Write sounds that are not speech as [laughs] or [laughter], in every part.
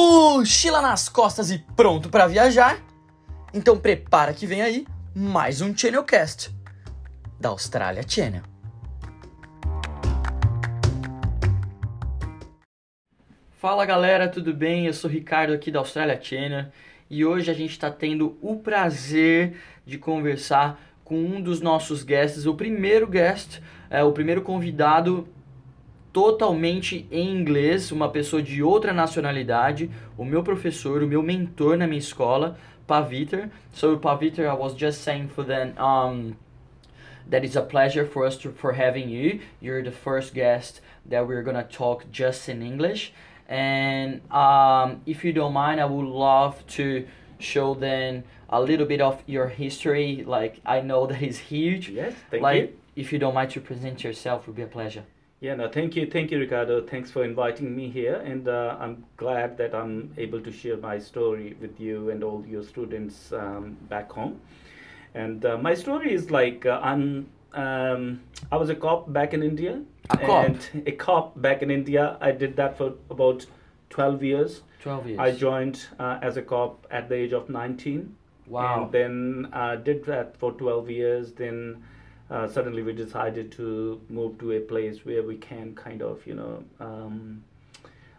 mochila nas costas e pronto para viajar? Então prepara que vem aí mais um Channelcast da Austrália Channel. Fala galera, tudo bem? Eu sou Ricardo aqui da Austrália Channel e hoje a gente está tendo o prazer de conversar com um dos nossos guests, o primeiro guest, é, o primeiro convidado totalmente em inglês, uma pessoa de outra nacionalidade, o meu professor, o meu mentor na minha escola, Paviter. So Paviter, I was just saying for them um, that it's a pleasure for us to, for having you. You're the first guest that we're gonna talk just in English. And um, if you don't mind, I would love to show them a little bit of your history. Like I know that is huge. Yes, thank like you. if you don't mind to present yourself, would be a pleasure. Yeah, no, thank you, thank you, Ricardo. Thanks for inviting me here, and uh, I'm glad that I'm able to share my story with you and all your students um, back home. And uh, my story is like uh, I'm. Um, I was a cop back in India. A cop? And a cop back in India. I did that for about 12 years. Twelve years. I joined uh, as a cop at the age of 19. Wow. And then uh, did that for 12 years. Then uh, suddenly we decided to move to a place where we can kind of, you know, um,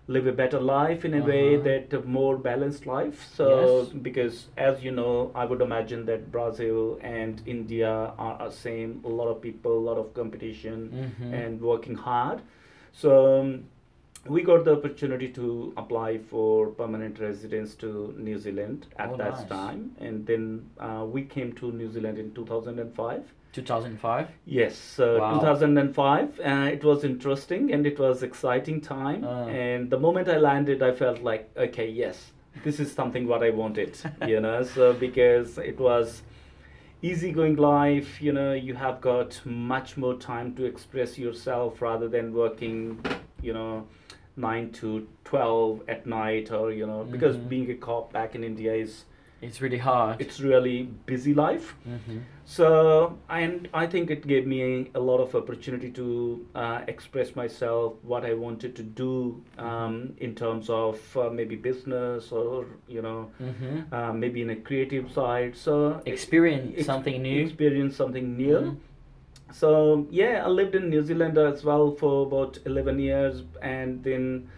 live a better life in a way Uh-huh. that a more balanced life. So, Yes. because as you know, I would imagine that Brazil and India are the same. A lot of people, a lot of competition, Mhm. and working hard. So. Um, we got the opportunity to apply for permanent residence to New Zealand at Oh, that nice. time, and then uh, we came to New Zealand in 2005. 2005. Yes, so Wow. 2005. Uh, it was interesting and it was exciting time. Ah. And the moment I landed, I felt like, okay, yes, this is something what I wanted. you know, [laughs] so because it was easygoing life. You know, you have got much more time to express yourself rather than working. You know. 9 to 12 at night or you know because Mhm. being a cop back in india is It's really hard. it's really busy life hmm so and I think it gave me a, lot of opportunity to uh, express myself, what I wanted to do um, in terms of uh, maybe business or you know hmm uh, maybe in a creative side. So Experience ex- something new. experience something new. Mhm. So yeah, I lived in New Zealand as well for about eleven years, and then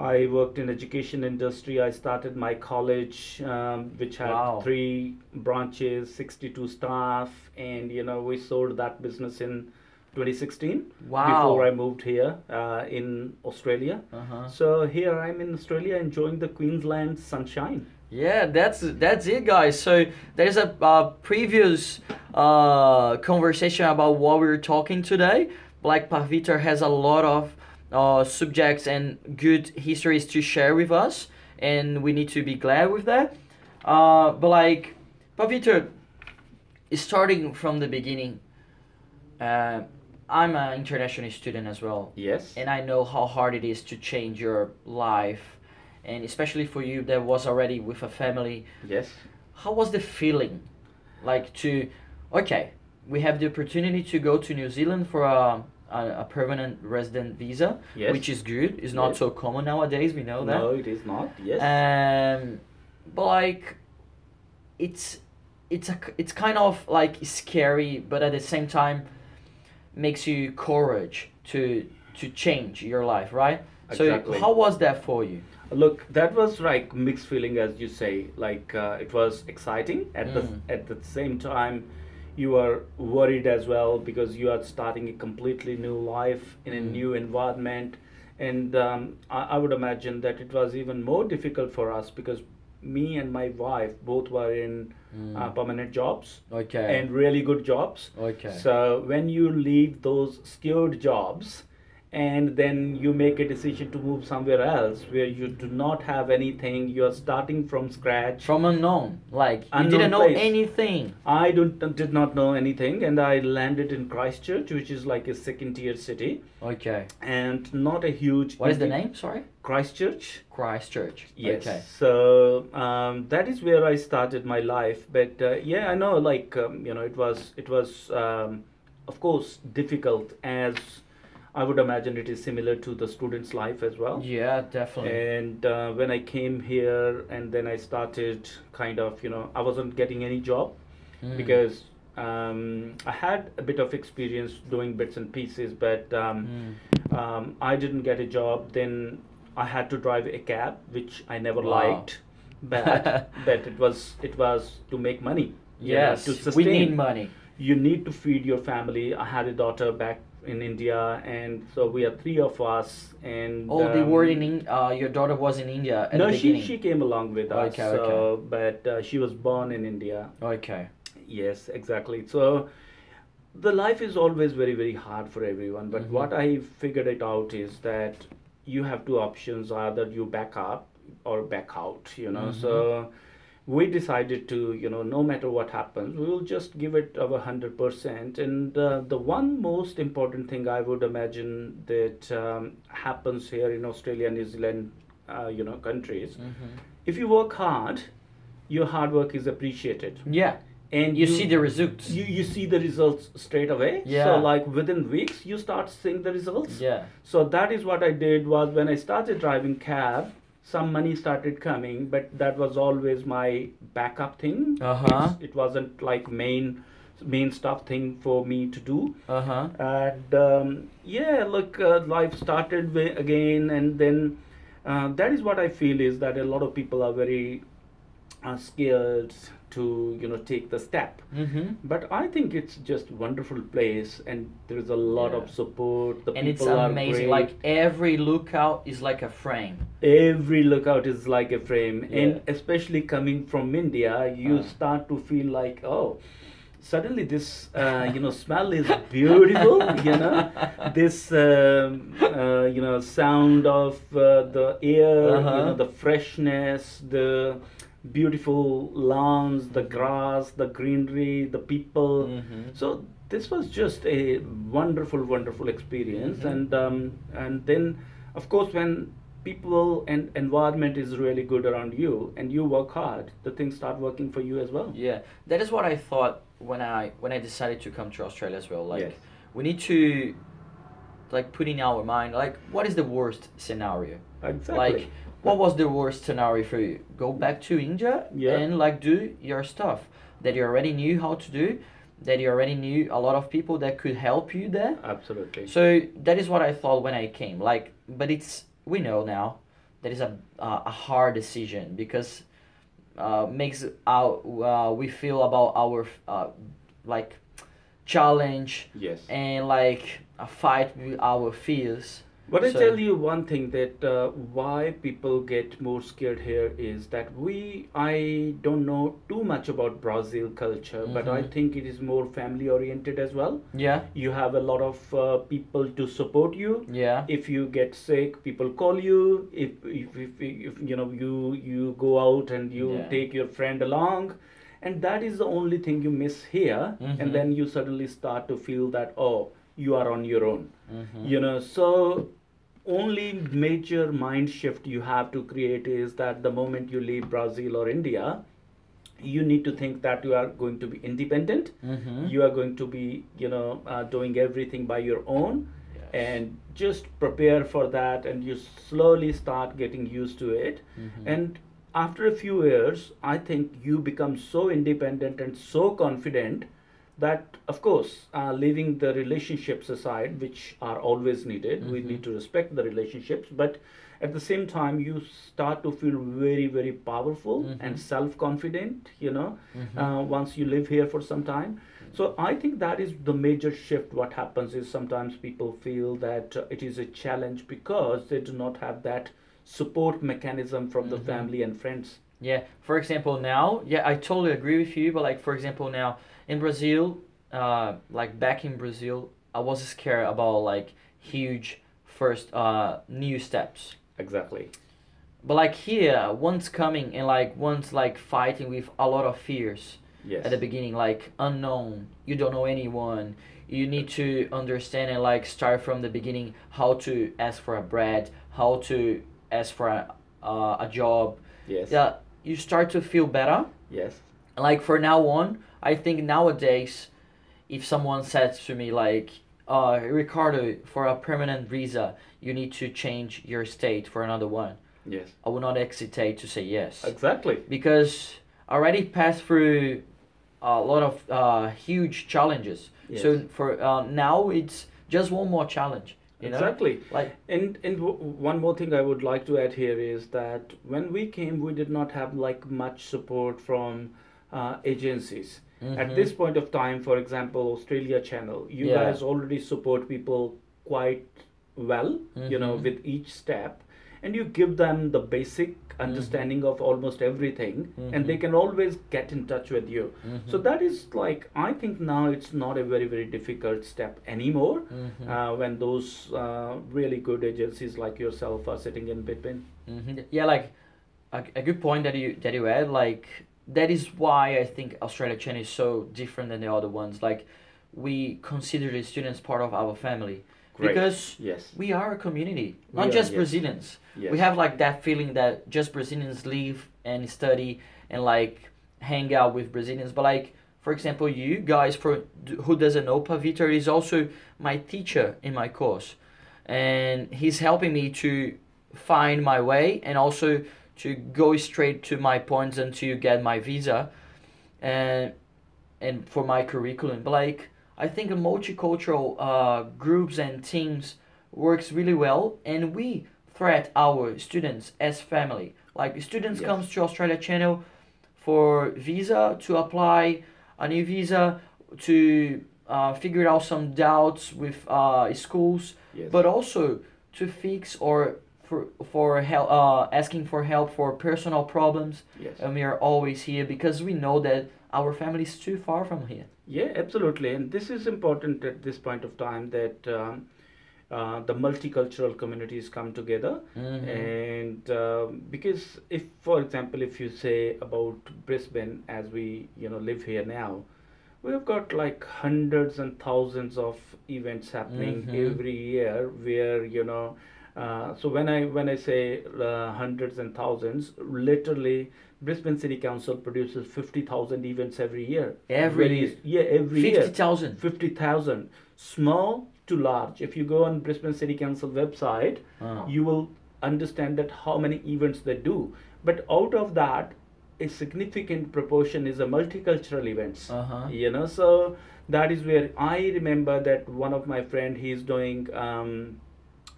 I worked in education industry. I started my college, um, which had Wow. three branches, sixty-two staff, and you know we sold that business in 2016 Wow. before I moved here uh, in Australia. Uh-huh. So here I'm in Australia enjoying the Queensland sunshine. Yeah, that's that's it, guys. So there's a uh, previous uh, conversation about what we were talking today. Like Paviter has a lot of uh, subjects and good histories to share with us, and we need to be glad with that. Uh, but like Paviter, starting from the beginning, uh, I'm an international student as well Yes. and I know how hard it is to change your life, and especially for you that was already with a family. yes. How was the feeling, like to, okay, we have the opportunity to go to New Zealand for a a, a permanent resident visa, Yes. which is good. It's not Yes. so common nowadays. We know that. No, it is not. Yes. Um, but like, it's it's a it's kind of like scary, but at the same time, makes you courage to to change your life, right? Exactly. So how was that for you? Look, that was like mixed feeling, as you say. Like uh, it was exciting at the Mm. at the same time, you are worried as well because you are starting a completely new life in a Mm. new environment, and um, I, I would imagine that it was even more difficult for us because me and my wife both were in uh, permanent jobs Okay. and really good jobs. okay. So when you leave those skilled jobs and then you make a decision to move somewhere else where you do not have anything, you're starting from scratch. From unknown, like you Unknown didn't know place. anything. I don't, did not know anything and I landed in Christchurch, which is like a second tier city Okay. and not a huge. What is the name? Sorry. Christchurch. Christchurch. Yes. Okay. So um, that is where I started my life. But uh, yeah, I know. Like um, you know, it was it was um, of course difficult as I would imagine it is similar to the student's life as well. Yeah, definitely. And uh, when I came here, and then I started kind of, you know, I wasn't getting any job Mm. because um, I had a bit of experience doing bits and pieces, but um, Mm. um, I didn't get a job. Then I had to drive a cab, which I never Wow. liked, but [laughs] but it was it was to make money. you know, yes, to we need money. You need to feed your family. I had a daughter back in India, and so we are three of us. And Oh, they um, were in. In- uh, your daughter was in India no, she she came along with us. Okay, so, but uh, she was born in India. Okay. Yes, exactly. So the life is always very, very hard for everyone. But Mhm. what I figured it out is that you have two options: either you back up or back out. You know, Mhm. so we decided to, you know, no matter what happens, we will just give it our hundred percent. And uh, the one most important thing I would imagine that um, happens here in Australia, New Zealand, uh, you know, countries, hmm if you work hard, your hard work is appreciated Yeah, and you, see the results. you, you see the results straight away Yeah. so like within weeks you start seeing the results yeah. so that is what i did was when i started driving cab some money started coming but that was always my backup thing Uh-huh. It wasn't like main main stuff thing for me to do Uh huh. and um, yeah look uh, life started again and then uh, that is what i feel is that a lot of people are very uh, scared to you know take the step Mm-hmm. but I think it's just wonderful place, and there is a lot Yeah. of support. The And it's people are amazing. great. Like every lookout is like a frame. every lookout is like a frame, Yeah. and especially coming from India, you Uh. start to feel like oh. Suddenly, this uh, you know smell is beautiful. [laughs] you know, this um, uh, you know sound of uh, the air, Uh-huh. know the freshness, the beautiful lawns, the grass, the greenery, the people. Mhm. So this was just a wonderful, wonderful experience, Mhm. and um, and then of course when people and environment is really good around you and you work hard, the things start working for you as well. Yeah, that is what I thought when I when I decided to come to Australia as well. Like Yes. we need to like put in our mind like what is the worst scenario? Exactly. Like what was the worst scenario for you? Go back to India Yeah. and like do your stuff that you already knew how to do, that you already knew a lot of people that could help you there. Absolutely. So that is what I thought when I came. Like, but it's we know now that is a uh, a hard decision because uh, makes our uh, we feel about our uh, like challenge yes. and like a fight with our fears. But I tell you one thing that uh, why people get more scared here is that we I don't know too much about Brazil culture, but I Mhm. think it is more family oriented as well. Yeah, You have a lot of uh, people to support you. yeah, If you get sick, people call you. If if, if, if you know you you go out and you Yeah. take your friend along, and that is the only thing you miss here. Mhm. And then you suddenly start to feel that oh you are on your own hmm you know so only major mind shift you have to create is that the moment you leave brazil or india you need to think that you are going to be independent. Hmm you are going to be you know uh, doing everything by your own. And just prepare for that and you slowly start getting used to it. Mhm. and after a few years i think you become so independent and so confident that of course uh, leaving the relationships aside which are always needed we Mhm. need to respect the relationships but at the same time you start to feel very very powerful Mhm. and self confident you know Mhm. uh, once you live here for some time so i think that is the major shift what happens is sometimes people feel that uh, it is a challenge because they do not have that support mechanism from the Mhm. family and friends Yeah. For example, now, yeah, I totally agree with you. But like, for example, now in Brazil, uh, like back in Brazil, I was scared about like huge first uh new steps. exactly But like here, once coming and like once like fighting with a lot of fears yes at the beginning, like unknown, you don't know anyone. You need to understand and like start from the beginning how to ask for a bread, how to ask for a, uh, a job. yes Yeah, you start to feel better. yes Like for now on, I think nowadays, if someone says to me like, uh, Ricardo, for a permanent visa, you need to change your state for another one. Yes. I will not hesitate to say yes Exactly. because I already passed through a lot of uh, huge challenges. Yes. So for uh, now, it's just one more challenge. You know? Exactly. Like And and w- one more thing I would like to add here is that when we came, we did not have like much support from uh, agencies. At Mhm. this point of time, for example, Australia Channel, you Yeah. guys already support people quite well, you know, Mhm. with each step, and you give them the basic Mm-hmm. understanding of almost everything, and they Mhm. can always get in touch with you. So that is like I think now it's not a very very difficult step anymore uh, when those uh, really good agencies like yourself are sitting in between. Yeah, like a, a good point that you that you had. Like that is why I think Australia Channel is so different than the other ones. Like we consider the students part of our family Great. because Yes. we are a community, We not are, just yes. Brazilians. Yes. We have like that feeling that just Brazilians live and study and like hang out with Brazilians. But like for example, you guys, for who doesn't know, Paviter is also my teacher in my course, and he's helping me to find my way and also to go straight to my points and to get my visa, and and for my curriculum. But like I think a multicultural uh, groups and teams works really well, and we threat our students as family. Like students Yes. comes to Australia Channel for visa to apply a new visa to uh, figure out some doubts with uh, schools, Yes. but also to fix or for for help uh, asking for help for personal problems. yes. And we are always here because we know that our family is too far from here. Yeah, absolutely. And this is important at this point of time that um, uh, the multicultural communities come together. Mhm. And um, because if, for example, if you say about Brisbane as we, you know, live here now, we've got like hundreds and thousands of events happening Mhm. every year where, you know, uh, so when I when I say uh, hundreds and thousands, literally Brisbane City Council produces fifty thousand events every year. Every Very- year. yeah, every year. Fifty thousand. 50,000 small to large if you go on brisbane city council website Oh. you will understand that how many events they do but out of that a significant proportion is a multicultural events Uh-huh. you know so that is where i remember that one of my friend he's doing um,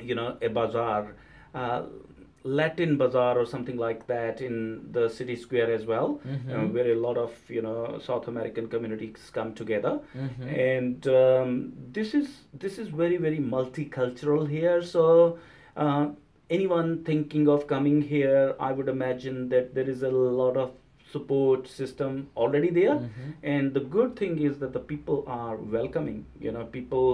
you know a bazaar uh, latin bazaar or something like that in the city square as well Mhm. uh, where a lot of you know south american communities come together Mhm. and um, this is this is very very multicultural here so uh, anyone thinking of coming here i would imagine that there is a lot of support system already there Mhm. and the good thing is that the people are welcoming you know people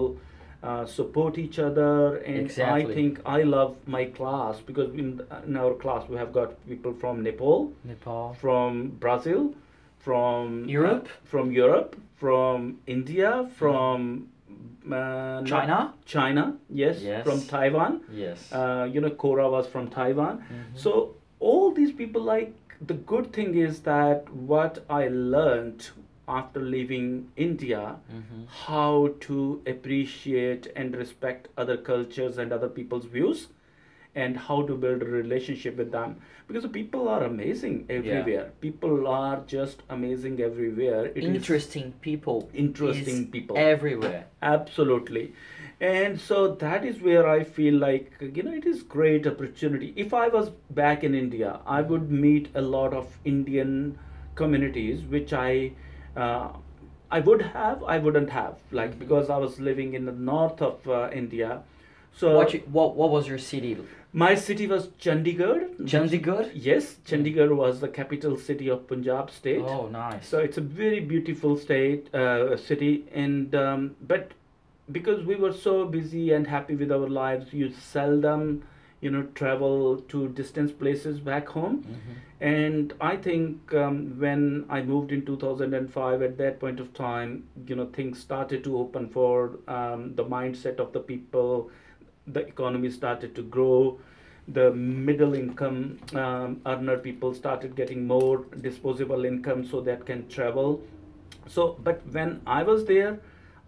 uh, support each other and Exactly. i think i love my class because in, in our class we have got people from nepal Nepal. from brazil from Europe? from Europe, from India, from uh, China? China, yes, Yes. from Taiwan. Yes. Uh, you know, Cora was from Taiwan. Mhm. So all these people, like the good thing is that what I learned after leaving India, Mhm. how to appreciate and respect other cultures and other people's views and how to build a relationship with them because the people are amazing everywhere people are just amazing everywhere It is Interesting people. interesting people Everywhere. absolutely and so that is where i feel like you know it is great opportunity if i was back in india i would meet a lot of indian communities which i uh, i would have i wouldn't have like because i was living in the north of uh, india so what, you, what what was your city? my city was chandigarh Chandigarh? yes chandigarh was the capital city of punjab state Oh, nice. so it's a very beautiful state, uh, city, and um, but because we were so busy and happy with our lives, you seldom, you know, travel to distant places back home. Mhm. And I think um, when I moved in 2005, at that point of time, you know, things started to open for um, the mindset of the people. The economy started to grow. The middle income um, earner people started getting more disposable income so that can travel. So, but when I was there,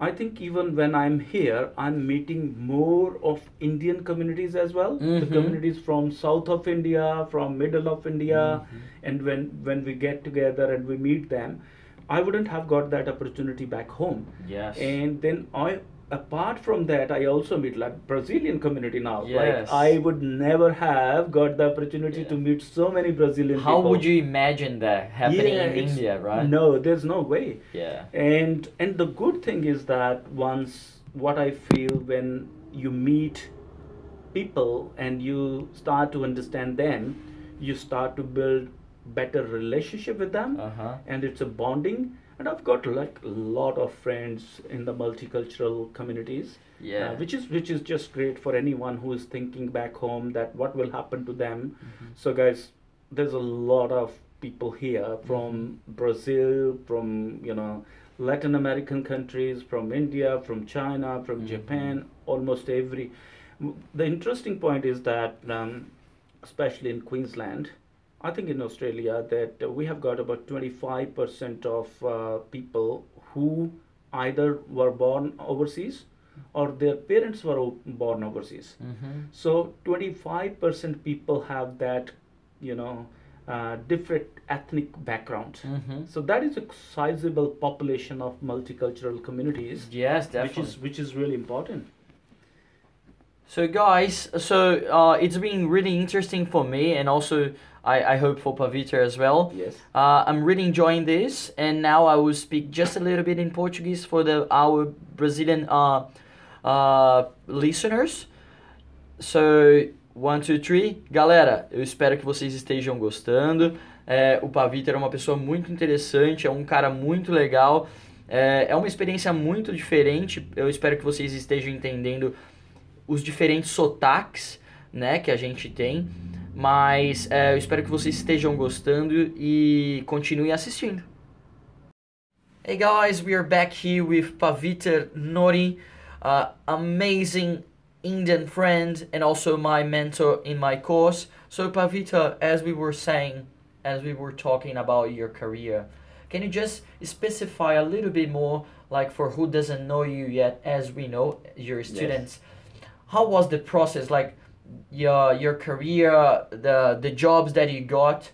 I think even when I'm here, I'm meeting more of Indian communities as well. The Mhm. communities from south of India, from middle of India, Mhm. and when when we get together and we meet them, I wouldn't have got that opportunity back home. Yes. And then I, apart from that, I also meet like Brazilian community now. Yes. Like I would never have got the opportunity to meet so many Brazilian How people. would you imagine that happening Yeah, in India, right? No, there's no way Yeah. and and the good thing is that once what i feel when you meet people and you start to understand them you start to build better relationship with them Uh huh. and it's a bonding and i've got like a lot of friends in the multicultural communities Yeah. uh, which is which is just great for anyone who is thinking back home that what will happen to them Mhm. so guys there's a lot of people here from brazil from you know latin american countries from india from china from Mhm. japan almost every the interesting point is that um, especially in queensland i think in australia that we have got about 25% of uh, people who either were born overseas or their parents were born overseas Mm-hmm. so 25% people have that, you know, uh, different ethnic background. Mm-hmm. So that is a sizable population of multicultural communities, Yes, which definitely. is which is really important. So guys, so uh, it's been really interesting for me, and also I, I hope for Pavitra as well. Yes. Uh, I'm really enjoying this, and now I will speak just a little bit in Portuguese for the our Brazilian uh, uh, listeners. So, one, two, three. Galera, eu espero que vocês estejam gostando. É, o Pavitra é uma pessoa muito interessante, é um cara muito legal. É, é uma experiência muito diferente. Eu espero que vocês estejam entendendo os diferentes sotaques né, que a gente tem. Mas é, eu espero que vocês estejam gostando e continuem assistindo. Hey guys, we are back here with Paviter Nori, uh, amazing Indian friend and also my mentor in my course. So Pavita, as we were saying, as we were talking about your career, can you just specify a little bit more, like for who doesn't know you yet, as we know your students, how was the process, like your your career, the the jobs that you got,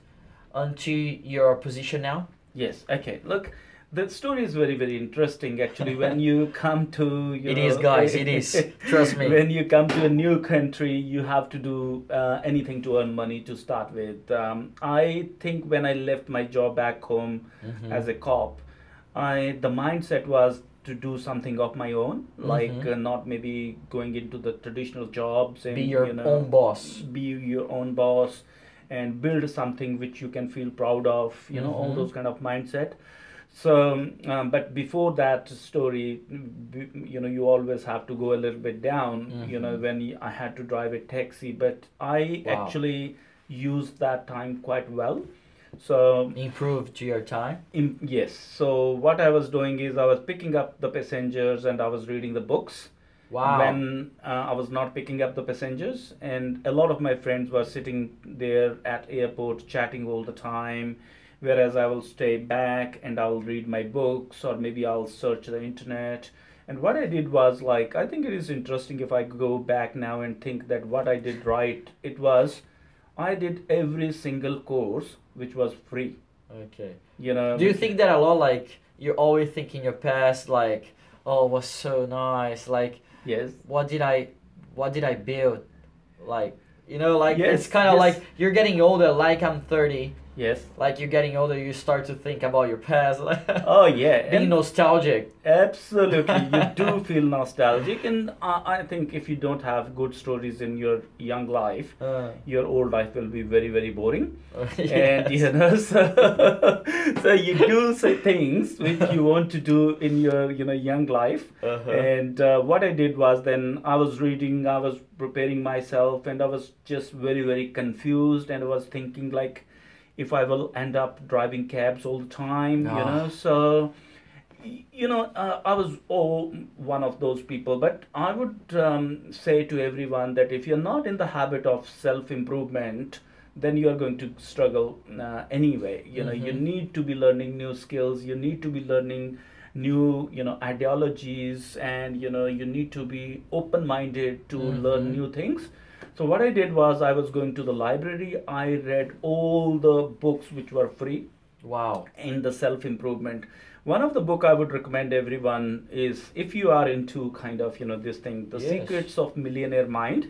onto your position now? Yes. Okay. Look, the story is very very interesting actually when [laughs] you come to you It know, is, guys, it is. [laughs] Trust me. when you come to a new country you have to do uh, anything to earn money to start with um, i think when i left my job back home Mhm. as a cop i the mindset was to do something of my own like Mhm. uh, not maybe going into the traditional jobs and Be your you know, own boss. be your own boss and build something which you can feel proud of you know all Mhm. those kind of mindset so um, but before that story you know you always have to go a little bit down you know Mhm. when I had to drive a taxi but i Wow. actually used that time quite well so Improved your time. in, yes so what i was doing is i was picking up the passengers and i was reading the books Wow. when uh, I was not picking up the passengers, and a lot of my friends were sitting there at airport chatting all the time, whereas I will stay back and I'll read my books or maybe I'll search the internet. And what I did was like I think it is interesting if I go back now and think that what I did right it was I did every single course which was free. Okay. You know. Do you think that a lot? Like you're always thinking your past, like, oh, it was so nice. Like, Yes. what did I, what did I build? Like, you know, like Yes, it's kind of yes. like you're getting older. Like I'm 30. Yes. Like you're getting older, you start to think about your past. [laughs] Oh yeah. Being and- nostalgic. Absolutely, you [laughs] do feel nostalgic, and uh, I think if you don't have good stories in your young life, Uh, your old life will be very, very boring. [laughs] yes. And you know, so, so you do say things which you want to do in your you know young life. Uh-huh. And uh, what I did was then I was reading, I was preparing myself, and I was just very, very confused, and I was thinking like, if I will end up driving cabs all the time, you Ah. know, so you know, uh, I was oh, one of those people, but I would um, say to everyone that if you're not in the habit of self improvement, then you are going to struggle uh, anyway. You know, you Mhm. need to be learning new skills, you need to be learning new you know ideologies and you know you need to be open minded to learn Mhm. new things so what i did was i was going to the library i read all the books which were free Wow. in the self improvement one of the book i would recommend everyone is if you are into kind of you know this thing the Yes. secrets of millionaire mind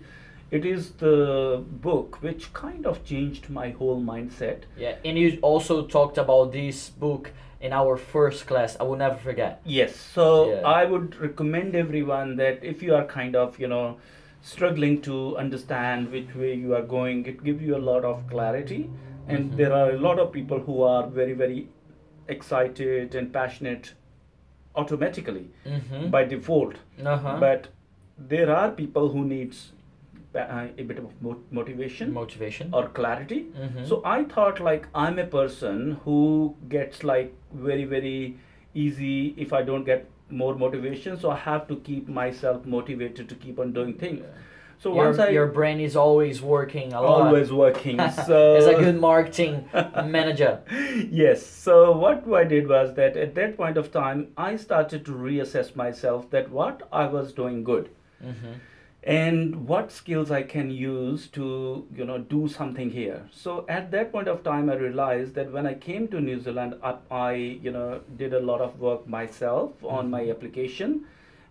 it is the book which kind of changed my whole mindset Yeah, and you also talked about this book in our first class. I will never forget. Yes, so Yeah. I would recommend everyone that if you are kind of, you know, struggling to understand which way you are going, it gives you a lot of clarity. And Mhm. there are a lot of people who are very, very excited and passionate automatically Mm-hmm. by default. uh-huh. But there are people who needs uh, a bit of motivation motivation. or clarity. Mhm. So I thought like I'm a person who gets like very very easy if I don't get more motivation. So I have to keep myself motivated to keep on doing things. So your, once I your brain is always working a lot. always working. [laughs] So As a good marketing manager. [laughs] yes. So what I did was that at that point of time I started to reassess myself that what I was doing good Mm-hmm. And what skills I can use to you know do something here. So at that point of time, I realized that when I came to New Zealand, I, I you know did a lot of work myself on my application,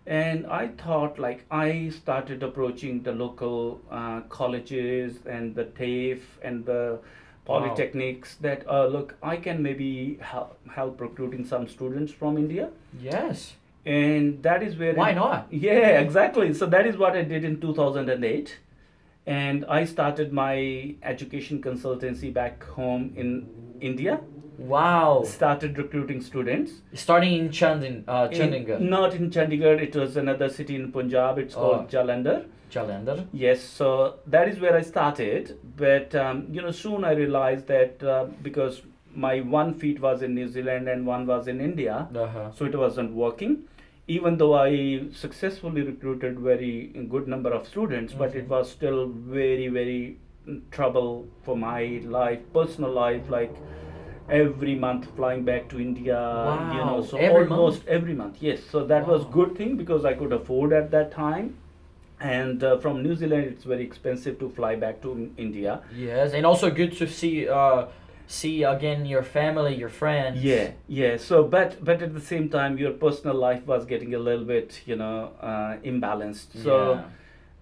and I thought like I started approaching the local uh, colleges and the TAFE and the polytechnics that uh, look I can maybe help, help recruiting some students from India Yes. And that is where Why it- not? yeah exactly so that is what i did in 2008 and i started my education consultancy back home in india Wow. started recruiting students Starting in Chandin, uh, In- Chandigarh. not in chandigarh it was another city in punjab it's called Oh. jalandhar Jalandhar. yes so that is where i started but um, you know soon i realized that uh, because my one feet was in new zealand and one was in india Uh-huh. so it wasn't working even though i successfully recruited very good number of students but it Mhm. was still very very trouble for my life personal life like every month flying back to india you know so every almost month? every month yes. So that was good thing because i could afford at that time. And uh, from new zealand it's very expensive to fly back to india. Yes, and also good to see uh see again your family, your friends. Yeah, yeah. So, but but at the same time, your personal life was getting a little bit, you know, uh, imbalanced. So, Yeah.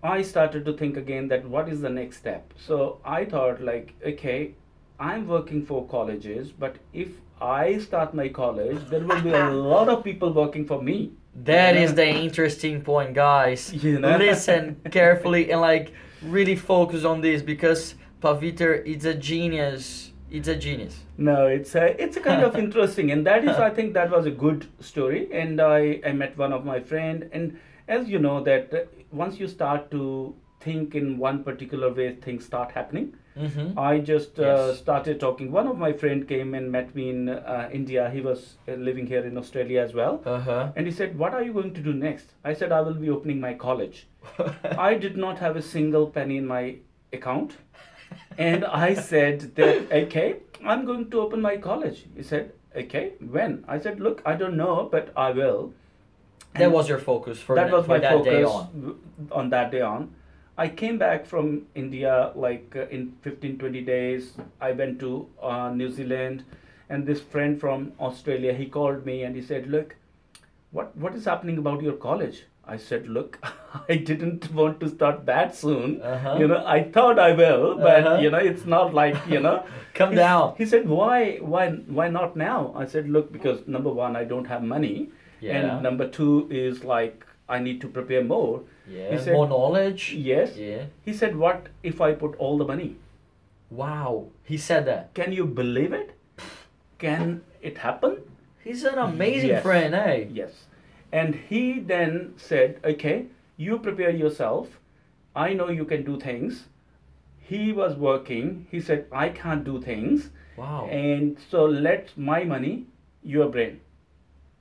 I started to think again that what is the next step. So I thought like, okay, I'm working for colleges, but if I start my college, there will be a [laughs] lot of people working for me. That is the interesting point, guys. [laughs] You know? Listen [laughs] carefully and like really focus on this because Paviter is a genius. It's a genius. No, it's a it's a kind of [laughs] interesting, and that is I think that was a good story. And I I met one of my friend, and as you know that uh, once you start to think in one particular way, things start happening. Mm-hmm. I just uh, started talking. One of my friend came and met me in uh, India. He was uh, living here in Australia as well. Uh huh. And he said, "What are you going to do next?" I said, "I will be opening my college." [laughs] I did not have a single penny in my account. And I said that, okay, I'm going to open my college. He said, okay, when? I said, look, I don't know, but I will. that was your focus for, that was for my that focus day on. on that day on. I came back from India like uh, in 15, 20 days. I went to uh, New Zealand and this friend from Australia, he called me and he said, look, what, what is happening about your college? I said, look, [laughs] I didn't want to start that soon. Uh-huh. You know, I thought I will, but Uh-huh. you know, it's not like, you know. [laughs] Come He- down. He said, why, why, why not now? I said, look, because number one, I don't have money. Yeah. And number two is like, I need to prepare more. Yeah. said- More knowledge. Yes. Yeah. He said, what if I put all the money? Wow. He said that. Can you believe it? Can it happen? He's an amazing Yes. friend, eh? Yes. And he then said, okay, you prepare yourself. I know you can do things. He was working. He said, I can't do things. Wow. And so let my money, your brain.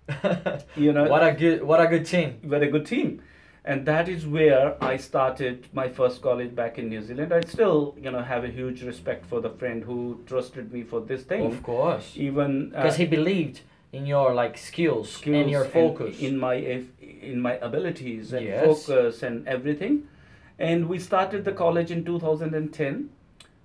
[laughs] You know, what a good what a good team. we're a good team. And that is where I started my first college back in New Zealand. I still, you know, have a huge respect for the friend who trusted me for this thing. Of course. Even uh, Because he believed in your like skills, skills and your focus. in my in my abilities and Yes. focus and everything and we started the college in 2010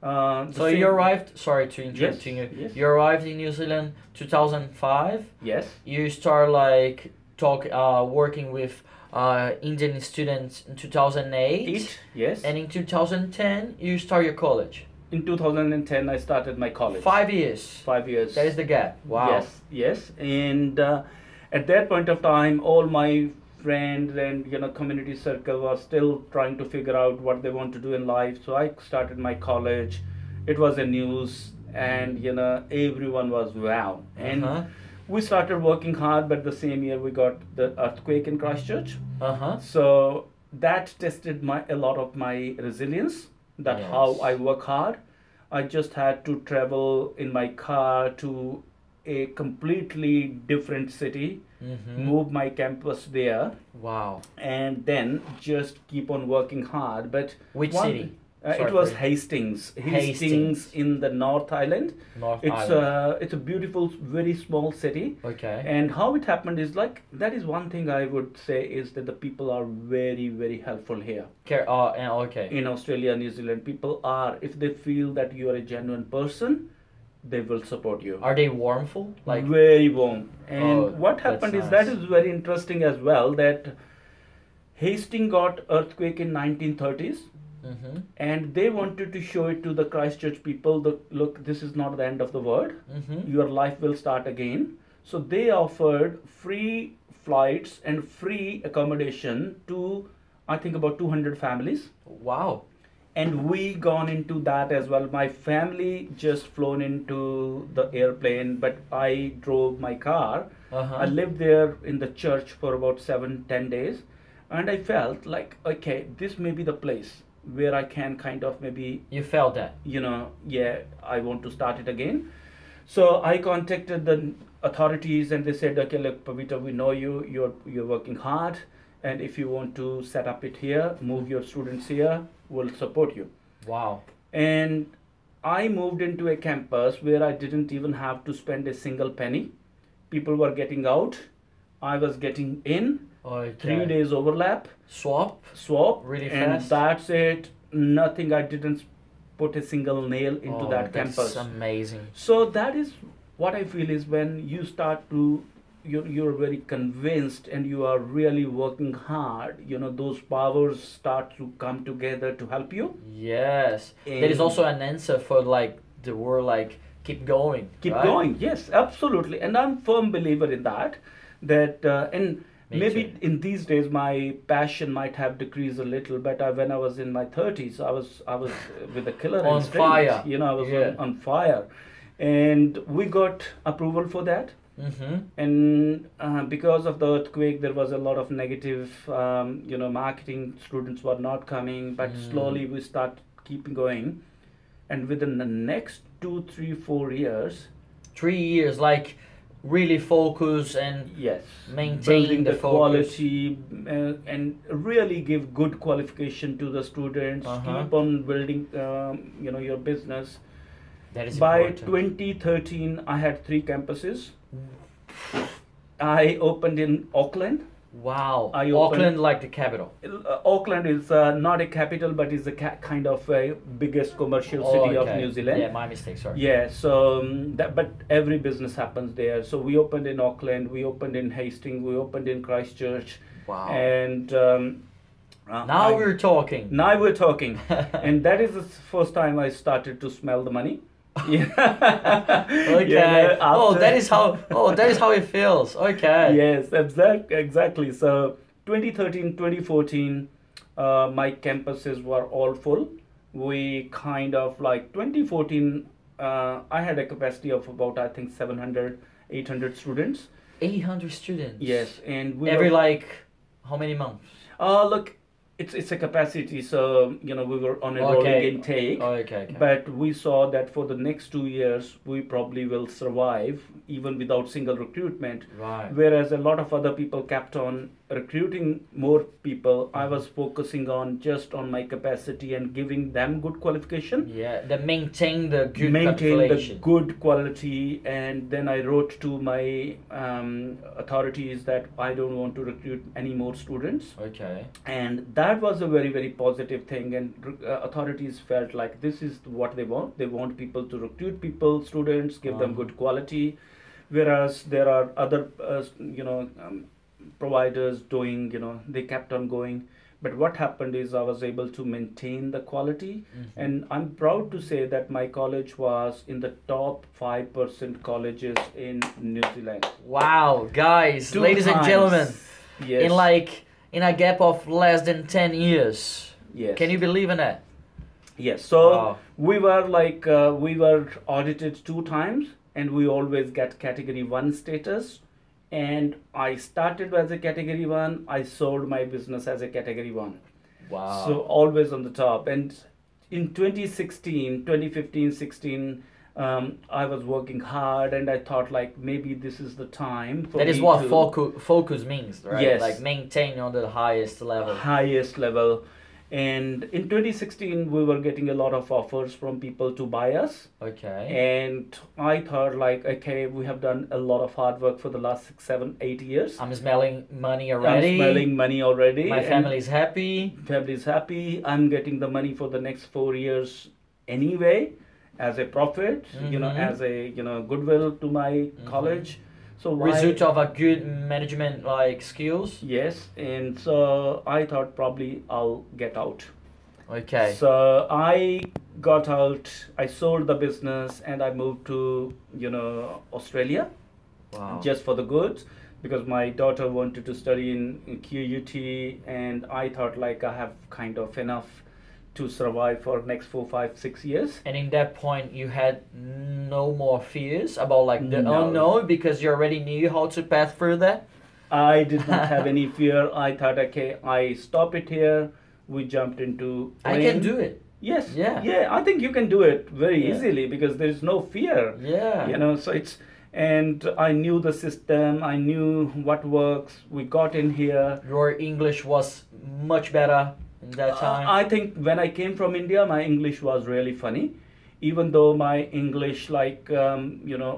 uh, so you arrived. Sorry to interrupt Yes, you. yes. You arrived in New Zealand 2005. yes You start like talk uh, working with uh, Indian students in 2008. eight yes And in 2010, you start your college. In 2010 i started my college Five years. five years That is the gap. Wow. Yes, yes, and uh, at that point of time, all my friends and you know community circle were still trying to figure out what they want to do in life. So I started my college. It was a news, and you know everyone was wow. And Uh-huh. we started working hard, but the same year we got the earthquake in Christchurch. Uh huh. So that tested my a lot of my resilience. That how I work hard. I just had to travel in my car to a completely different city, Mm-hmm. move my campus there, Wow. and then just keep on working hard. But Which one- city? Uh, it was Hastings. Hastings. Hastings. in the North Island. North It's Island. uh, it's a beautiful, very small city. okay. And how it happened is like that is one thing I would say is that the people are very very helpful here Care. Uh, okay. in Australia, New Zealand. People are if they feel that you are a genuine person, they will support you. Are they warmful? Like. very warm. And Oh, what happened is that nice. is very interesting as well. That Hastings got earthquake in 1930s, Mm-hmm. and they wanted to show it to the Christchurch people. The look, this is not the end of the world. Mm-hmm. Your life will start again. So they offered free flights and free accommodation to, I think, about 200 families Wow. and we gone into that as well my family just flown into the airplane but i drove my car Uh huh. i lived there in the church for about seven ten days and i felt like okay this may be the place where i can kind of maybe You felt that. you know yeah i want to start it again so i contacted the authorities and they said okay look paviter we know you you're you're working hard and if you want to set up it here move your students here we'll support you Wow. and I moved into a campus where I didn't even have to spend a single penny. People were getting out, I was getting in. Okay. Three days overlap, Swap. swap, Really and fast? that's it. Nothing. I didn't put a single nail into oh, that that's campus. amazing. So that is what I feel is when you start to you're, you're very convinced and you are really working hard you know those powers start to come together to help you Yes. there is also an answer for like the word like keep going. keep right? going yes absolutely and i'm firm believer in that that uh, and maybe in these days my passion might have decreased a little but I, when i was in my 30s i was i was with the killer On instinct, fire. you know i was Yeah. on, on fire and we got approval for that Mm-hmm. and uh, because of the earthquake there was a lot of negative um, you know marketing students were not coming but Mm. slowly we start keeping going and within the next two three four years Three years, like really focus and yes Maintain building the the, focus. quality uh, and really give good qualification to the students Uh-huh. keep on building um, you know your business that is by important. 2013 i had three campuses i opened in auckland Wow. Auckland opened- like the capital. Uh, Auckland is uh, not a capital, but is a ca- kind of a biggest commercial Oh, city okay. of New Zealand. Yeah, my mistake. Sorry. Yeah, so um, that, but every business happens there. So we opened in Auckland, we opened in Hastings, we opened in Christchurch, Wow. and um, uh, now I- we're talking. now we're talking, [laughs] and that is the first time I started to smell the money. [laughs] Yeah. Okay. Know, oh, that is how. Oh, that is how it feels. Okay. yes exact, exactly so 2013 2014 uh, my campuses were all full we kind of like 2014 uh, i had a capacity of about i think 700 800 students 800 students. yes and we Every were, like how many months? uh, look it's it's a capacity. So you know we were on a Okay. rolling intake. Oh, okay, okay. But we saw that for the next two years, we probably will survive even without single recruitment. right. Whereas a lot of other people kept on recruiting more people, I was focusing on just on my capacity and giving them good qualification, Yeah, the maintain the good maintain the good quality. And then I wrote to my um, authorities that I don't want to recruit any more students. Okay. and that was a very very positive thing. And uh, authorities felt like this is what they want. They want people to recruit people students give them Uh-huh. good quality. Whereas there are other uh, you know um, providers doing you know they kept on going but what happened is i was able to maintain the quality Mhm. and i'm proud to say that my college was in the top 5% colleges in new zealand Wow, guys, Two ladies and gentlemen, yes in like in a gap of less than 10 years. yes Can you believe in that? Yes. So Wow. we were like uh, we were audited two times, and we always get category one status. And I started as a category one. I sold my business as a category one. Wow. So always on the top. And in 2016, 2015, 16. Um, I was working hard, and I thought like maybe this is the time. For that is what to- focus focus means, right? Yes. Like maintain on the highest level. highest level. And in 2016, we were getting a lot of offers from people to buy us. Okay. And I thought, like, okay, we have done a lot of hard work for the last six, seven, eight years. I'm smelling money I'm already. smelling money already. My and family is happy. family is happy. I'm getting the money for the next four years anyway, as a profit. You know, Mhm. as a you know goodwill to my college. So why? Result of a good management like skills. Yes, and so I thought probably I'll get out. Okay. So I got out, I sold the business, and I moved to you know Australia wow. just for the goods because my daughter wanted to study in, in QUT, and I thought like I have kind of enough to survive for next four, five, six years. And in that point, you had no more fears about like the No. unknown because you already knew how to pass through that. I did not [laughs] have any fear. I thought, okay, I stop it here. We jumped into. I can plane. do it. Yes. Yeah. Yeah, I think you can do it very Yeah. easily because there is no fear. Yeah. you know so it's and i knew the system i knew what works we got in here Your English was much better in that time. Uh, i think when i came from india my english was really funny even though my english like um, you know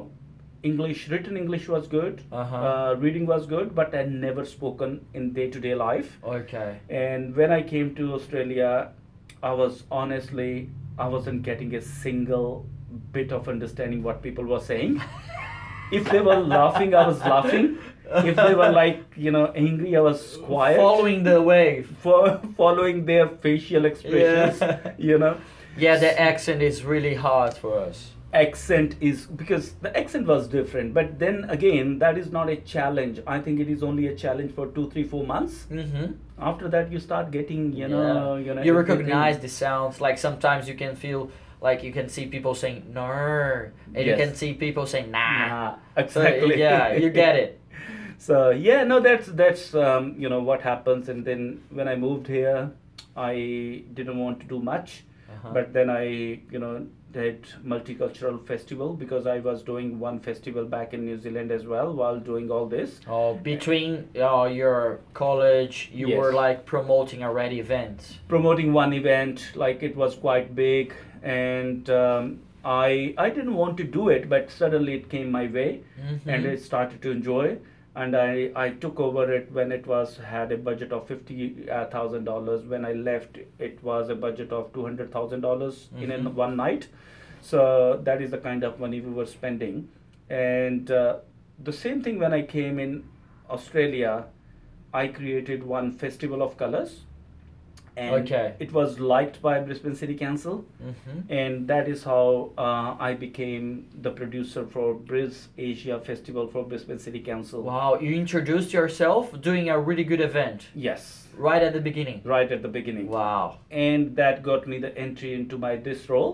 english written english was good Uh-huh. uh, reading was good but i never spoken in day-to-day life okay. and when i came to australia i was honestly i wasn't getting a single bit of understanding what people were saying [laughs] if they were laughing i was laughing if they were like you know angry i was quiet Following the wave. [laughs] for following their facial expressions Yeah. [laughs] you know Yeah, the accent is really hard for us. accent is because the accent was different but then again that is not a challenge i think it is only a challenge for two three four months Mm-hmm. after that you start getting you know you know you everything. recognize the sounds. Like sometimes you can feel like you can see people saying no, and you can see people saying nah. Nah, So, exactly. yeah, you get it. [laughs] So yeah, no, that's that's um, you know what happens. And then when I moved here, I didn't want to do much, Uh-huh. but then I you know did multicultural festival because I was doing one festival back in New Zealand as well while doing all this. Oh, between uh, your college, you Yes. were like promoting already events. promoting one event like it was quite big and um, I I didn't want to do it but suddenly it came my way Mhm. and I started to enjoy and I, I took over it when it was had a budget of fifty thousand dollars. When I left it was a budget of two hundred thousand dollars in Mhm. a, one night. So that is the kind of money we were spending. And uh, the same thing when I came in Australia I created one festival of colors and Okay. it was liked by Brisbane City Council Mhm. and that is how uh, I became the producer for Briz Asia Festival for Brisbane City Council. Wow, you introduced yourself doing a really good event Yes, right at the beginning. right at the beginning. Wow. And that got me the entry into my this role.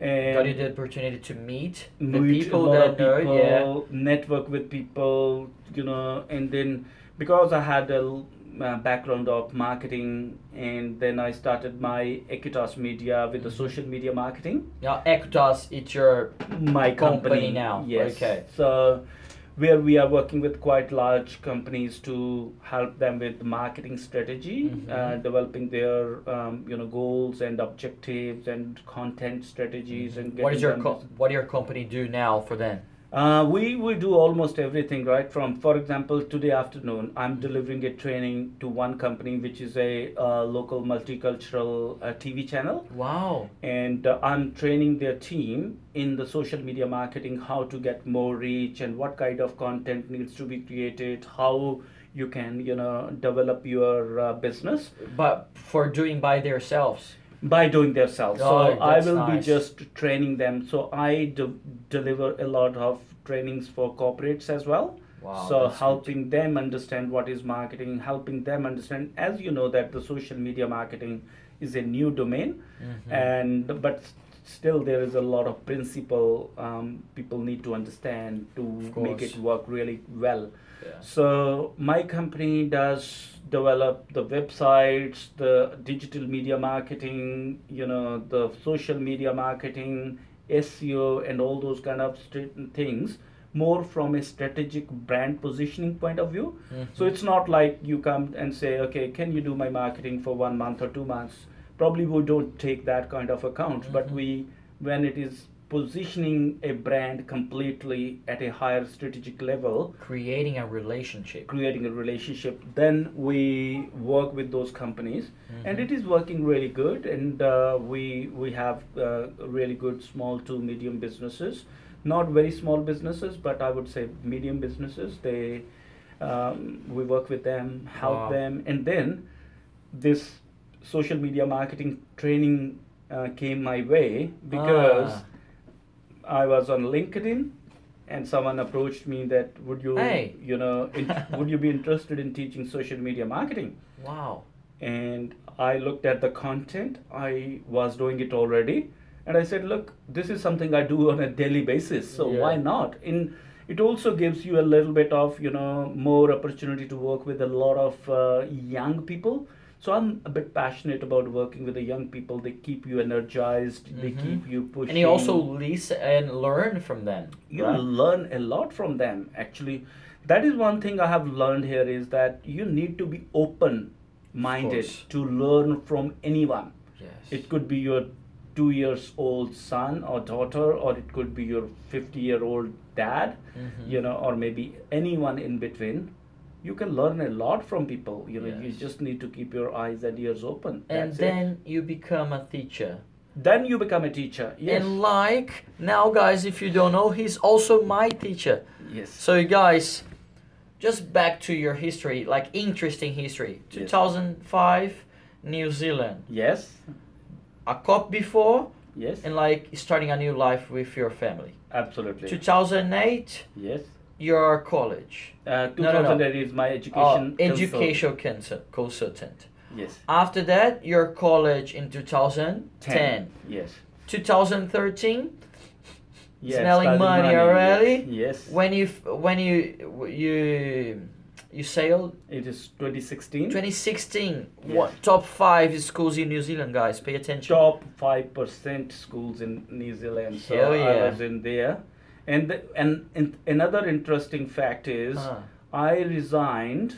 And Got you the opportunity to meet the people that of know, yeah. network with people, you know, and then because I had a uh, background of marketing, and then I started my Equitas Media with the social media marketing. Now, Equitas, it's your My Company company, now, Yes. okay. So, where we are working with quite large companies to help them with marketing strategy, Mhm. uh, developing their um, you know goals and objectives and content strategies and what is your co- what do your company do now for them? Uh, we we do almost everything right from for example today afternoon i'm delivering a training to one company which is a uh, local multicultural uh, tv channel Wow. and uh, i'm training their team in the social media marketing how to get more reach and what kind of content needs to be created how you can you know develop your uh, business But for doing by themselves. By doing themselves. Oh, so I will nice. be just training them. So I de- deliver a lot of trainings for corporates as well. Wow. so good. helping them understand what is marketing, helping them understand, as you know, that the social media marketing is a new domain, Mhm. and but still there is a lot of principle um, people need to understand to make it work really well. Yeah. So my company does develop the websites, the digital media marketing, you know, the social media marketing, SEO, and all those kind of st- things more from a strategic brand positioning point of view. So Mhm. it's not like you come and say, okay, can you do my marketing for one month or two months? Probably we don't take that kind of account, but Mhm. we, when it is positioning a brand completely at a higher strategic level, creating a relationship. creating a relationship then we work with those companies and Mhm. it is working really good and uh, we we have uh, really good small to medium businesses not very small businesses but i would say medium businesses they um, we work with them help Wow. them and then this social media marketing training uh, came my way because Ah. I was on LinkedIn and someone approached me that would you Hey. you know in, [laughs] would you be interested in teaching social media marketing Wow. and I looked at the content I was doing it already and I said look this is something I do [laughs] on a daily basis so Yeah. why not in it also gives you a little bit of you know more opportunity to work with a lot of uh, young people so i'm a bit passionate about working with the young people they keep you energized they Mhm. keep you pushing And you also listen and learn from them. you right? learn a lot from them actually that is one thing i have learned here is that you need to be open minded to learn from anyone Yes. it could be your two years old son or daughter or it could be your 50 year old dad Mhm. you know or maybe anyone in between you can learn a lot from people you know you just need to keep your eyes and ears open and That's it. then you become a teacher. then you become a teacher yes And like now, guys, if you don't know, he's also my teacher. yes So, you guys, just back to your history, like interesting history. Yes. 2005, New Zealand. yes A cop before, yes and like starting a new life with your family. absolutely 2008, yes your college. uh, No, no, no. 2008 is my education consult- education consul- consultant. yes After that, your college in 2010. Ten. yes 2013, yes Smelling studied money already? yes when you when you you you sailed it is 2016 2016 Yes. what top five schools in new zealand guys pay attention top 5% schools in New Zealand. So Hell I was in there. And, the, and, and another interesting fact is Huh. I resigned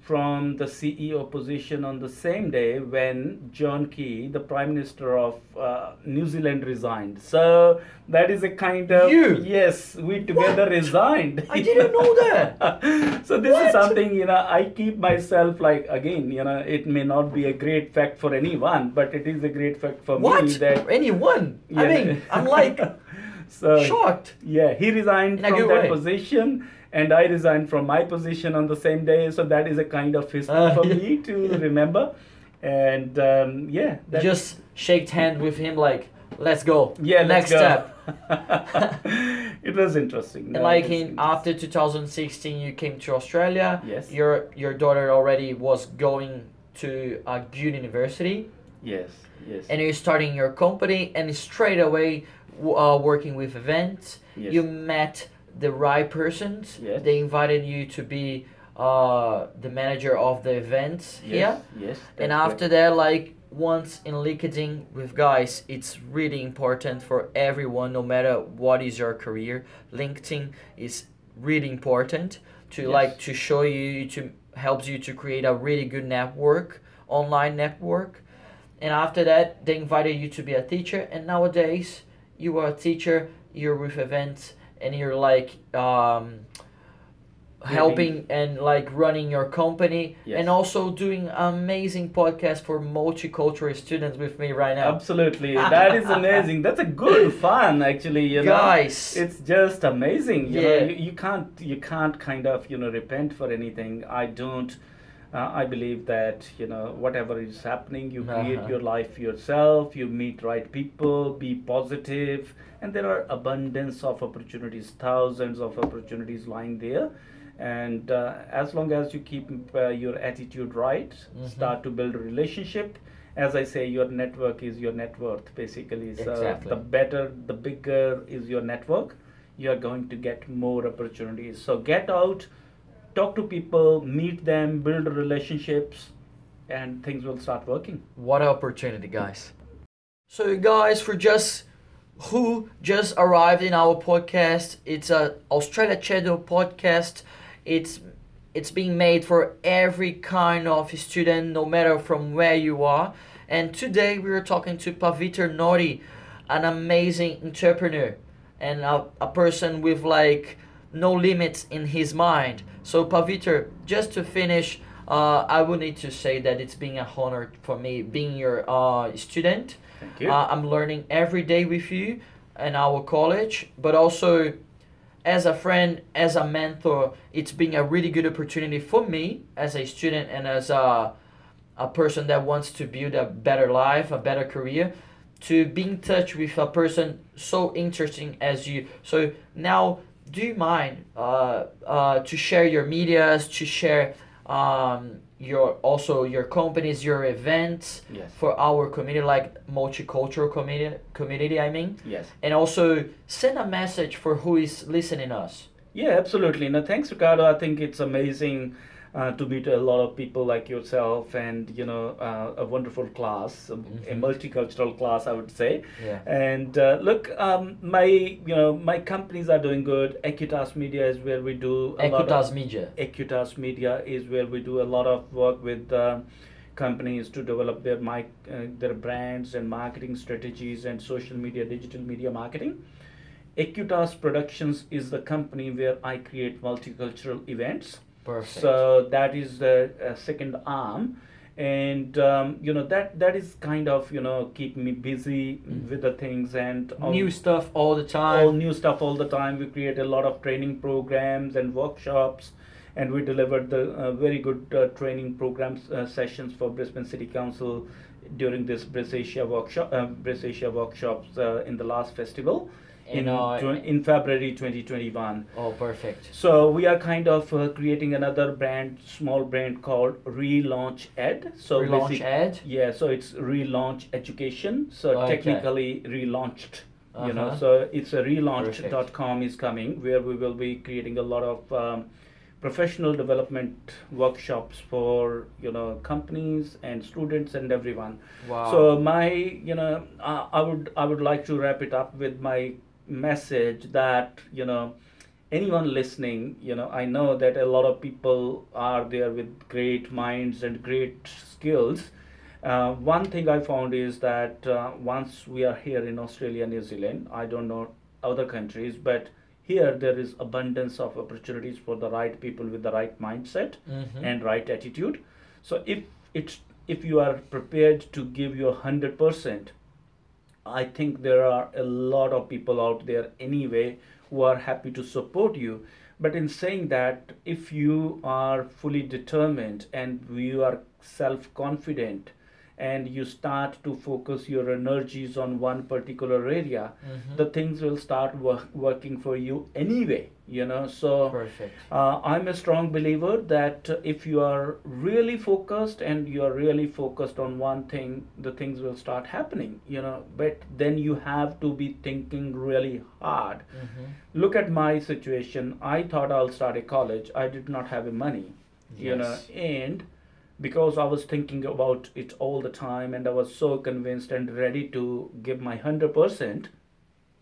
from the CEO position on the same day when John Key, the Prime Minister of uh, New Zealand, resigned. So that is a kind of You? yes, we together resigned. I didn't know that. [laughs] so this What? is something you know I keep myself like again you know it may not be a great fact for anyone, but it is a great fact for what me that anyone i mean i'm like [laughs] so shocked yeah, he resigned In from that way. position, and I resigned from my position on the same day. So that is a kind of history Uh, for yeah. [laughs] me to remember. And um, yeah, that, just shaked hand with him like let's go yeah, next let's go. step [laughs] [laughs] it was interesting. No, like was in interesting. after 2016 you came to australia Yes. your your daughter already was going to a good university yes, yes, and you're starting your company and straight away uh, working with events yes. you met the right persons Yes. they invited you to be uh, the manager of the events here. Yes. and after that like once in linkedin with guys it's really important for everyone no matter what is your career linkedin is really important to Yes. like to show you to helps you to create a really good network online network and after that they invited you to be a teacher and nowadays you are a teacher you're with events and you're like um, helping and like running your company Yes. and also doing amazing podcast for multicultural students with me right now Absolutely, [laughs] that is amazing. That's a good fun, actually. You know, guys it's just amazing. You know, Yeah. you, you can't you can't kind of you know repent for anything. I don't. Uh, I believe that you know whatever is happening, you create Uh-huh. your life yourself. You meet right people, be positive, and there are abundance of opportunities, thousands of opportunities lying there. And uh, as long as you keep uh, your attitude right, Mhm. start to build a relationship. As I say, your network is your net worth, basically. So Exactly. the better, the bigger is your network, you are going to get more opportunities. So get out, talk to people, meet them, build relationships, and things will start working. What opportunity, guys. So, guys, for just who just arrived in our podcast, it's a Australia Channel podcast. It's it's being made for every kind of student, no matter from where you are. And today we are talking to Paviter Nori, an amazing entrepreneur and a, a person with like no limits in his mind. So Paviter, just to finish, uh, I would need to say that it's been a honor for me being your uh, student. Thank you. Uh, I'm learning every day with you in our college, but also as a friend, as a mentor, it's been a really good opportunity for me as a student and as a, a person that wants to build a better life, a better career, to be in touch with a person so interesting as you. So now, do you mind uh, uh, to share your medias, to share um, your also your companies, your events? yes. for our community, like multicultural community, community I mean, Yes. and also send a message for who is listening us. Yeah, absolutely. No, thanks, Ricardo. I think it's amazing uh, to meet a lot of people like yourself, and you know, uh, a wonderful class, a, a Mhm. multicultural class, I would say. Yeah. And uh, look, um, my you know my companies are doing good. Equitas Media is where we do a of Equitas Media. Equitas Media is where we do a lot of work with uh, companies to develop their mic, uh, their brands and marketing strategies and social media, digital media marketing. Equitas Productions is the company where I create multicultural events. Perfect. So that is the uh, second arm, and um, you know that that is kind of you know keep me busy Mhm. with the things and all- New stuff all the time all new stuff all the time. We create a lot of training programs and workshops, and we delivered the uh, very good uh, training programs uh, sessions for Brisbane City Council during this Brisasia workshop, uh, Brisasia workshops uh, in the last festival in uh, in February 2021. oh, perfect. So we are kind of uh, creating another brand, small brand called Relaunch Ed. So Relaunch basic- Ed? Yeah, so it's Relaunch Education. So Okay. technically relaunched. You know, Uh-huh. so it's a relaunch.com is coming where we will be creating a lot of um, professional development workshops for you know companies and students and everyone. Wow. So my, you know, uh, I would I would like to wrap it up with my message that you know, anyone listening, you know, I know that a lot of people are there with great minds and great skills. Uh, one thing I found is that uh, once we are here in Australia, New Zealand, I don't know other countries, but here there is abundance of opportunities for the right people with the right mindset Mhm. and right attitude. So if it's if you are prepared to give your hundred percent, I think there are a lot of people out there anyway who are happy to support you. But in saying that, if you are fully determined and you are self confident and you start to focus your energies on one particular area, Mhm. the things will start work, working for you anyway, you know. So Perfect. uh, I'm a strong believer that if you are really focused and you are really focused on one thing, the things will start happening, you know. But then you have to be thinking really hard. Mhm. Look at my situation. I thought I'll start a college. I did not have a money. you know Yes. and because i was thinking about it all the time and i was so convinced and ready to give my 100%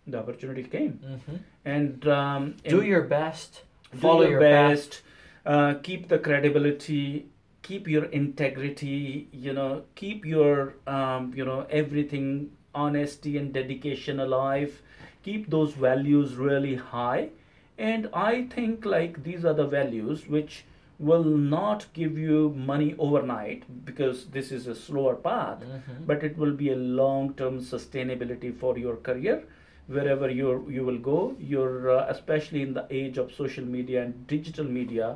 the opportunity came. Hmm and um, Do your best. Follow your, your, best. Uh, keep the credibility. Keep your integrity. You know keep your um, you know everything honesty and dedication alive. Keep those values really high. And i think like these are the values which will not give you money overnight because this is a slower path Mhm. but it will be a long term sustainability for your career wherever you you will go your uh, especially in the age of social media and digital media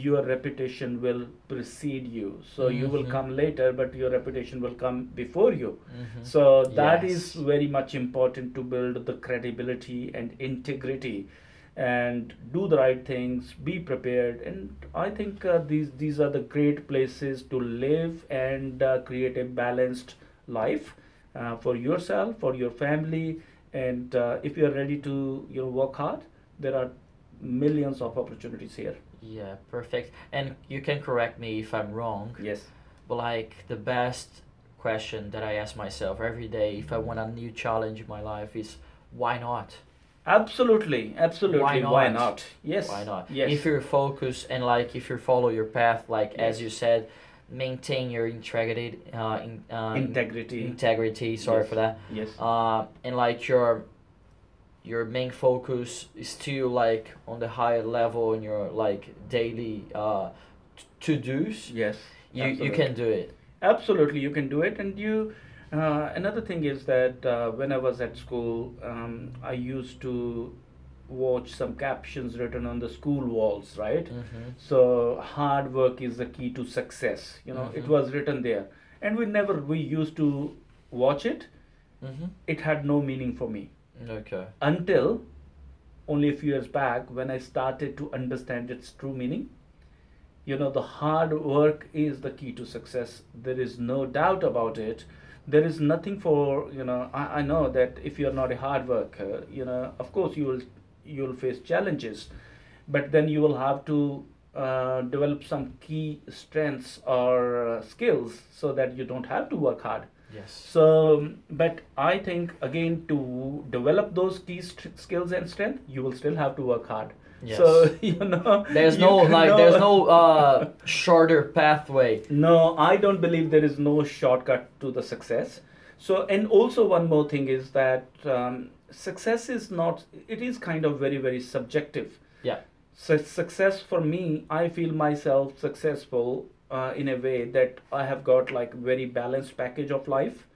your reputation will precede you so you will Mhm. come later but your reputation will come before you Mhm. so that is Yes. very much important to build the credibility and integrity and do the right things be prepared. And i think uh, these these are the great places to live and uh, create a balanced life uh, for yourself for your family. And uh, if you are ready to you know work hard there are millions of opportunities here. Yeah, perfect. And you can correct me if I'm wrong, yes. But like the best question that I ask myself every day if I want a new challenge in my life is why not? Absolutely absolutely Why why not? not yes Why not? yes If you're focused and like if you follow your path, like as you said, maintain your integrity, uh, in, uh, integrity integrity. Sorry Yes. for that. yes Uh, and like your your main focus is still like on the higher level in your like daily uh, to dos. yes You you can do it. absolutely you can do it and you uh, another thing is that uh, when i was at school um, i used to watch some captions written on the school walls right Mm-hmm. so hard work is the key to success you know it Mhm. was written there and we never we used to watch it Mm-hmm. it had no meaning for me Okay. until only a few years back when I started to understand its true meaning. You know, the hard work is the key to success. There is no doubt about it. There is nothing for you know. I, I know that if you're not a hard worker, you know, of course you will you will face challenges, but then you will have to uh, develop some key strengths or uh, skills so that you don't have to work hard. Yes. So, but I think again to develop those key st- skills and strength, you will still have to work hard. Yes. So [laughs] you know, There's you no like know- there's no uh shorter pathway. No, I don't believe there is no shortcut to the success. So, and also one more thing is that um, success is not. It is kind of very very subjective. Yeah. So success for me, I feel myself successful uh, in a way that I have got like very balanced package of life,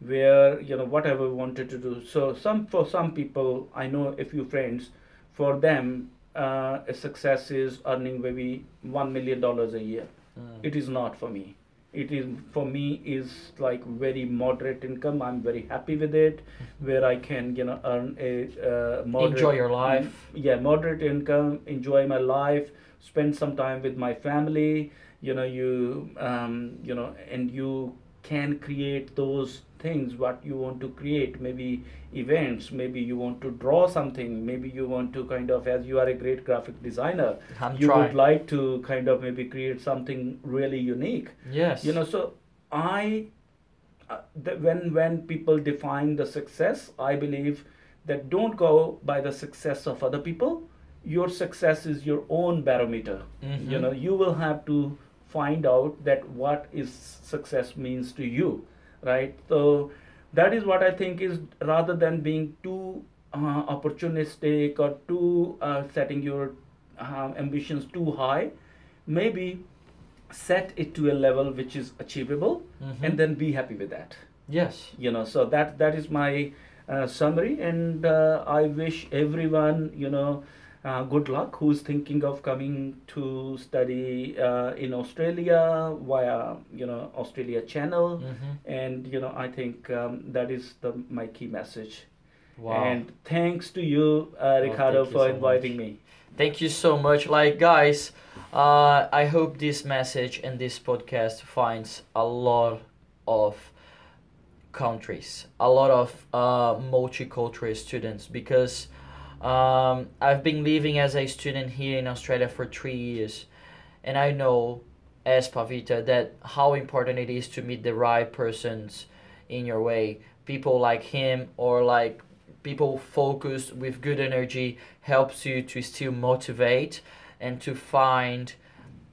where you know whatever I wanted to do. So some for some people, I know a few friends, for them, uh, a success is earning maybe one million dollars a year. Mm. It is not for me. It is for me is like very moderate income. I'm very happy with it, where I can you know earn a uh, moderate Enjoy your life. yeah moderate income enjoy my life spend some time with my family you know you um, you know and you can create those things what you want to create maybe events maybe you want to draw something maybe you want to kind of as you are a great graphic designer I'm you trying. would like to kind of maybe create something really unique yes. you know so i uh, the, when when people define the success i believe that don't go by the success of other people your success is your own barometer you Mhm. know you will have to find out that what is success means to you right so that is what i think is rather than being too uh, opportunistic or too uh, setting your uh, ambitions too high maybe set it to a level which is achievable Mhm. and then be happy with that Yes. you know so that that is my uh, summary and uh, i wish everyone you know uh, good luck who's thinking of coming to study uh, in australia via you know australia channel Mhm. and you know i think um, that is the my key message Wow. and thanks to you uh, ricardo thank you for so inviting much. me Thank you so much. Like, guys, uh, I hope this message and this podcast finds a lot of countries, a lot of uh, multicultural students because um, I've been living as a student here in Australia for three years. and I know as Paviter that how important it is to meet the right persons in your way. People like him or like people focused with good energy helps you to still motivate and to find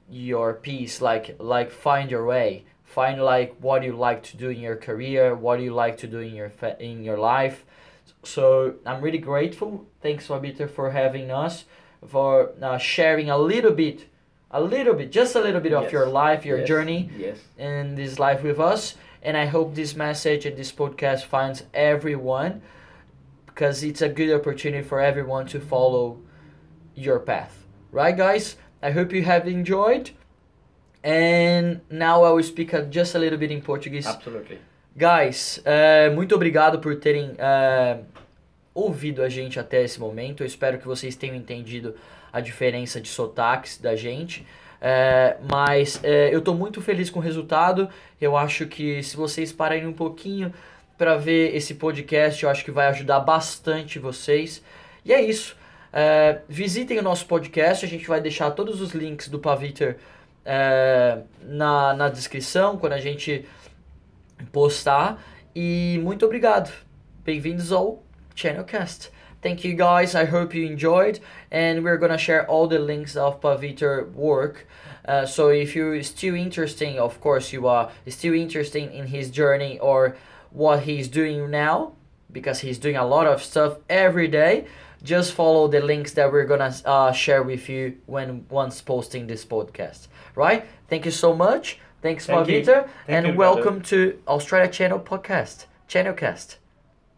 your peace like like find your way find like what you like to do in your career what you like to do in your fa- in your life so i'm really grateful. Thanks Paviter for having us for uh, sharing a little bit a little bit just a little bit of your life your Yes. journey Yes. in this life with us. And i hope this message and this podcast finds everyone because it's a good opportunity for everyone to follow your path. Right guys? I hope you have enjoyed. And now i will speak just a little bit in portuguese. Absolutely. Guys, é, muito obrigado por terem é, ouvido a gente até esse momento. Eu espero que vocês tenham entendido a diferença de sotaques da gente. É, mas é, eu estou muito feliz com o resultado. Eu acho que se vocês pararem um pouquinho para ver esse podcast, eu acho que vai ajudar bastante vocês. E é isso. É, visitem o nosso podcast. A gente vai deixar todos os links do Paviter é, na, na descrição quando a gente postar. E muito obrigado. Bem-vindos ao Channelcast. Thank you guys. I hope you enjoyed. And we're gonna share all the links of Paviter work. Uh, so if you're still interested, of course you are still interested in his journey or what he's doing now, because he's doing a lot of stuff every day. Just follow the links that we're gonna uh, share with you when once posting this podcast. Right? Thank you so much. Thanks, Thank Thank and you, brother. welcome to Australia Channel Podcast, Channelcast.